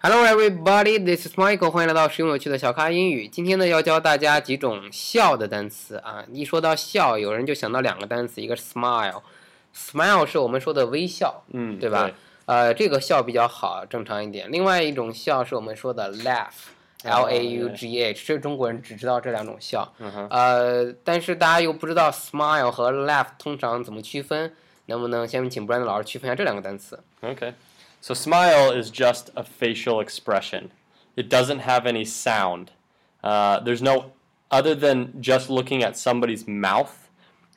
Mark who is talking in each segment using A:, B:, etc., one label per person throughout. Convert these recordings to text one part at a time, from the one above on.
A: Hello everybody, this is Michael，欢迎来到实用有趣的小咖英语。今天呢，要教大家几种笑的单词啊。一说到笑，有人就想到两个单词，一个是 smile，smile 是我们说的微笑，
B: 嗯，
A: 对吧？呃，这个笑比较好，正常一点。另外一种笑是我们说的 laugh，l a u g h，这中国人只知道这两种笑。
B: 嗯哼，
A: 呃，但是大家又不知道 smile 和 laugh 通常怎么区分，能不能先请 Brandon 老师区分一下这两个单词
B: ？Okay. So smile is just a facial expression. It doesn't have any sound. Uh, there's no other than just looking at somebody's mouth.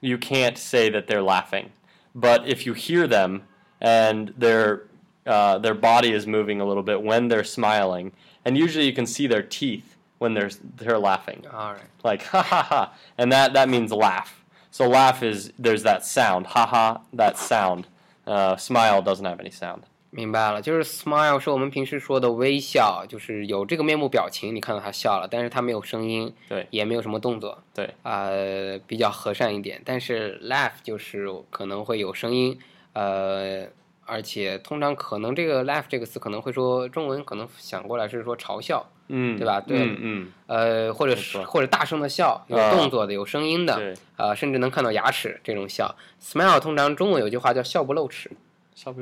B: You can't say that they're laughing. But if you hear them and their uh, their body is moving a little bit when they're smiling, and usually you can see their teeth when they're they're laughing,
A: All right.
B: like ha ha ha, and that that means laugh. So laugh is there's that sound, ha ha, that sound. Uh, smile doesn't have any sound.
A: 明白了，就是 smile 是我们平时说的微笑，就是有这个面部表情，你看到他笑了，但是他没有声音，
B: 对
A: 也没有什么动作，
B: 对，
A: 呃，比较和善一点。但是 laugh 就是可能会有声音，呃，而且通常可能这个 laugh 这个词可能会说中文可能想过来是说嘲笑，
B: 嗯，
A: 对吧对
B: 嗯嗯，
A: 呃，或者是或者大声的笑，有
B: 啊
A: 动作的，有声音的，
B: 对，
A: 呃，甚至能看到牙齿这种笑。smile 通常中文有句话叫笑不露齿，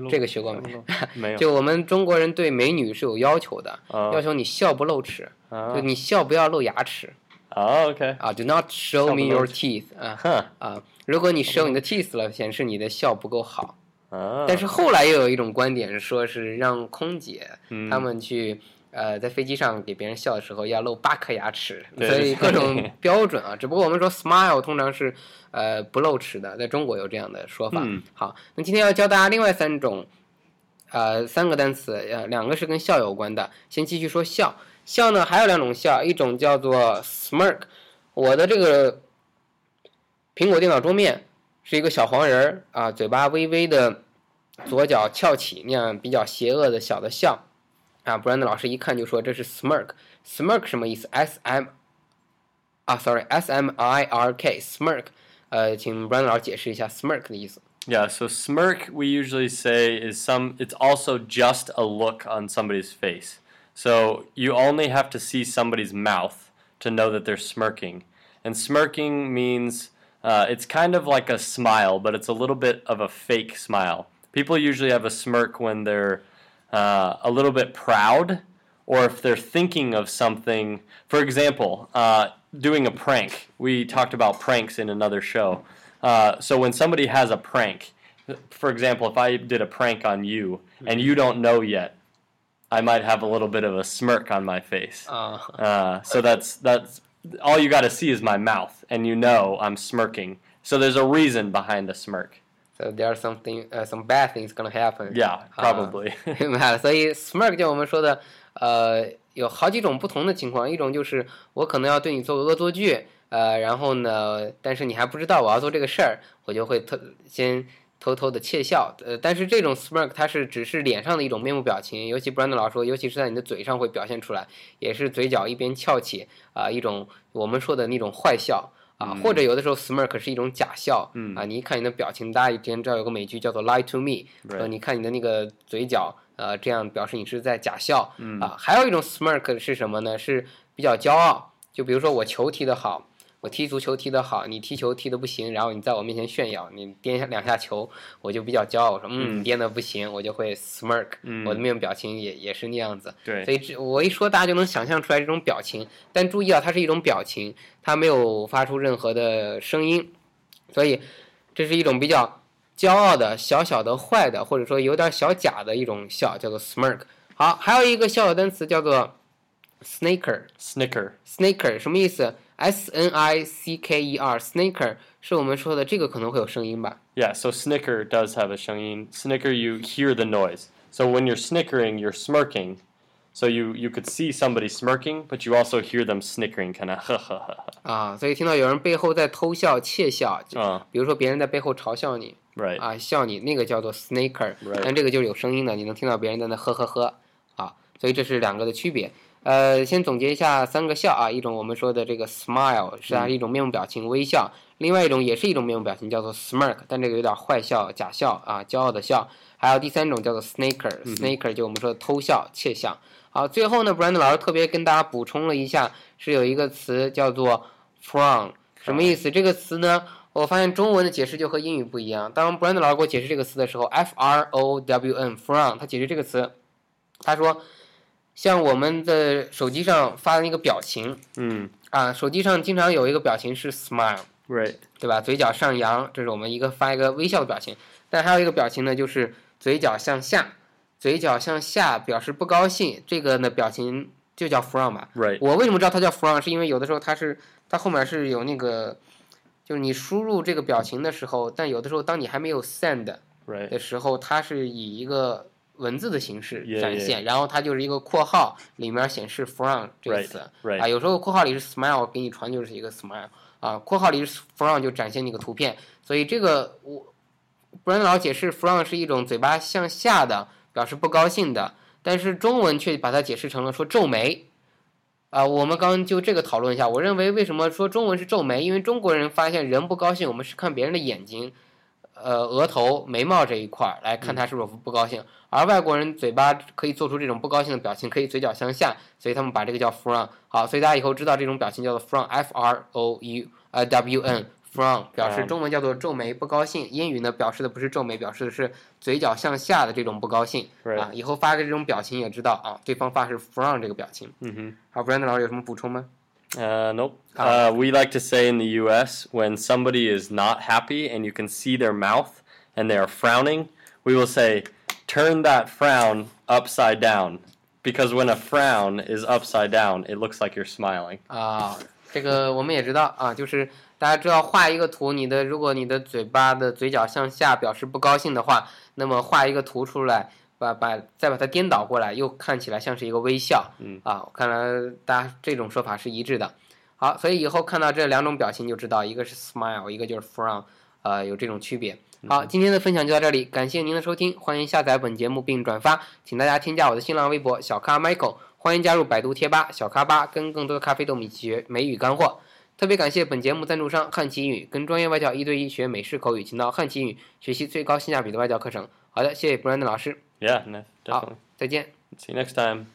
A: 这个学过没？
B: 没有，
A: 就我们中国人对美女是有要求的，
B: 啊。
A: 要求你笑不露齿，
B: 啊。
A: 就你笑不要露牙齿。
B: 啊，OK，
A: 啊，Do not show me your teeth 啊
B: 哼。
A: 啊！如果你 show 你的 teeth 了，显示你的笑不够好。
B: 啊，
A: 但是后来又有一种观点说，是让空姐他们去呃在飞机上给别人笑的时候要露八颗牙齿，所以各种标准啊。只不过我们说 smile 通常是呃不露齿的，在中国有这样的说法。
B: 嗯
A: 好，那今天要教大家另外三种呃三个单词，呃两个是跟笑有关的。先继续说笑，笑呢还有两种笑，一种叫做 smirk。我的这个苹果电脑桌面是一个小黄人儿啊，嘴巴微微的左脚翘起，那样比较邪恶的小的笑啊。布兰德老师一看就说这是 smirk。smirk 什么意思？s m 啊，sorry，s m i r k smirk。呃，请布兰德老师解释一下 smirk 的意思。
B: Yeah, so smirk we usually say is some it's also just a look on somebody's face. So you only have to see somebody's mouth to know that they're smirking. And smirking means uh, it's kind of like a smile, but it's a little bit of a fake smile. People usually have a smirk when they're uh, a little bit proud or if they're thinking of something. For example, uh, doing a prank. We talked about pranks in another show. Uh, so when somebody has a prank, for example, if I did a prank on you and you don't know yet, I might have a little bit of a smirk on my face. Uh, so that's that's all you got to see is my mouth, and you know I'm smirking. So there's a reason behind the smirk.
A: So there are something 呃、some bad things gonna happen.
B: Yeah, probably.
A: 明白了，所以 smirk 就我们说的，呃，有好几种不同的情况。一种就是我可能要对你做恶作剧，呃，然后呢，但是你还不知道我要做这个事儿，我就会偷先偷偷的窃笑。呃，但是这种 smirk 它是只是脸上的一种面部表情，尤其 Brandon 老师说，尤其是在你的嘴上会表现出来，也是嘴角一边翘起啊、一种我们说的那种坏笑。啊，或者有的时候 smirk 是一种假笑，
B: 嗯。
A: 啊，你一看你的表情，大家之前知道有个美剧叫做《Lie to Me》呃，你看你的那个嘴角，呃，这样表示你是在假笑，
B: 嗯。
A: 啊，还有一种 smirk 是什么呢？是比较骄傲，就比如说我球踢得好，我踢足球踢得好，你踢球踢得不行，然后你在我面前炫耀，你颠下两下球，我就比较骄傲，我说嗯，颠得不行，我就会 smirk，、
B: 嗯
A: 我的面部表情也也是那样子，
B: 对
A: 所以这我一说大家就能想象出来这种表情，但注意啊，它是一种表情，它没有发出任何的声音，所以这是一种比较骄傲的、小小的、坏的，或者说有点小假的一种笑，叫做 smirk。好，还有一个笑的单词叫做 snaker。
B: Snicker.
A: snaker 什么意思 ？s n i c k e r snaker 是我们说的这个可能会有声音吧？
B: Yeah, so snicker does have a 声音. Snicker, you hear the noise. So when you're snickering, you're smirking. So you, you could see somebody smirking, but you also hear them snickering, kind of ha ha ha.
A: 啊，所以听到有人背后在偷笑、窃笑，就
B: 啊
A: 比如说别人在背后嘲笑你
B: Right.
A: 啊，笑你，那个叫做 snaker，
B: Right
A: 但这个就是有声音的，你能听到别人在那呵呵呵啊，所以这是两个的区别。 呃，先总结一下三个笑啊，一种我们说的这个 smile 是它是一种面部表情微笑，另外一种也是一种面部表情叫做 smirk，但这个有点坏笑、假笑啊，骄傲的笑。还有第三种叫做 snaker，snaker 就我们说的偷笑、窃笑。好，最后呢，Brandon 老师特别跟大家补充了一下，是有一个词叫做 frown，什么意思？这个词呢，我发现中文的解释就和英语不一样。当 Brandon 老师给我解释这个词的时候，f r o w n，frown，他解释这个词，他说，像我们的手机上发的那个表情
B: 嗯
A: 啊，手机上经常有一个表情是 smile。
B: right
A: 对吧？嘴角上扬，这是我们一个发一个微笑的表情。但还有一个表情呢，就是嘴角向下，嘴角向下表示不高兴，这个呢表情就叫 frown 吧。
B: right
A: 我为什么知道它叫 frown？是因为有的时候它是它后面是有那个，就是你输入这个表情的时候，但有的时候当你还没有 send 的时候，它是以一个文字的形式
B: Yeah,
A: 展现然后它就是一个括号里面显示 frown 这个词。
B: right
A: 啊，有时候括号里是 smile，给你传就是一个 smile 啊，括号里是 frown 就展现那个图片，所以这个我 Brandon 老解释 frown 是一种嘴巴向下的表示不高兴的，但是中文却把它解释成了说皱眉。啊，我们刚刚就这个讨论一下，我认为为什么说中文是皱眉？因为中国人发现人不高兴，我们是看别人的眼睛，呃，额头、眉毛这一块儿来看他是否不高兴，而外国人嘴巴可以做出这种不高兴的表情，可以嘴角向下，所以他们把这个叫 frown。好，所以大家以后知道这种表情叫做 frown，f r o u 呃 w n frown，表示
B: 嗯
A: 中文叫做皱眉不高兴，英语呢表示的不是皱眉，表示的是嘴角向下的这种不高兴啊。以后发个这种表情也知道啊，对方发是 frown 这个表情。
B: 嗯哼。
A: 好，Brandon 老师有什么补充吗？
B: Uh, nope.
A: Ah.
B: Uh, we like to say in the U.S. when somebody is not happy and you can see their mouth and they are frowning, we will say, "Turn that frown upside down," because when a frown is upside down, it looks like you're smiling.
A: 啊，这个我们也知道啊，就是大家知道画一个图，你的如果你的嘴巴的嘴角向下表示不高兴的话，那么画一个图出来， 把把再把它颠倒过来，又看起来像是一个微笑。
B: 嗯
A: 啊，看来大家这种说法是一致的。好，所以以后看到这两种表情就知道，一个是 smile，一个就是 frown，呃，有这种区别。好，今天的分享就到这里，感谢您的收听，欢迎下载本节目并转发，请大家添加我的新浪微博小咖 Michael，欢迎加入百度贴吧小咖吧，跟更多的咖啡豆一起学美语干货。特别感谢本节目赞助商汉奇英语，跟专业外教一对一学美式口语，请到汉奇英语学习最高性价比的外教课程。好的，谢谢 Brandon 老师，
B: Yeah, definitely.
A: Oh, I'll.
B: See you next time.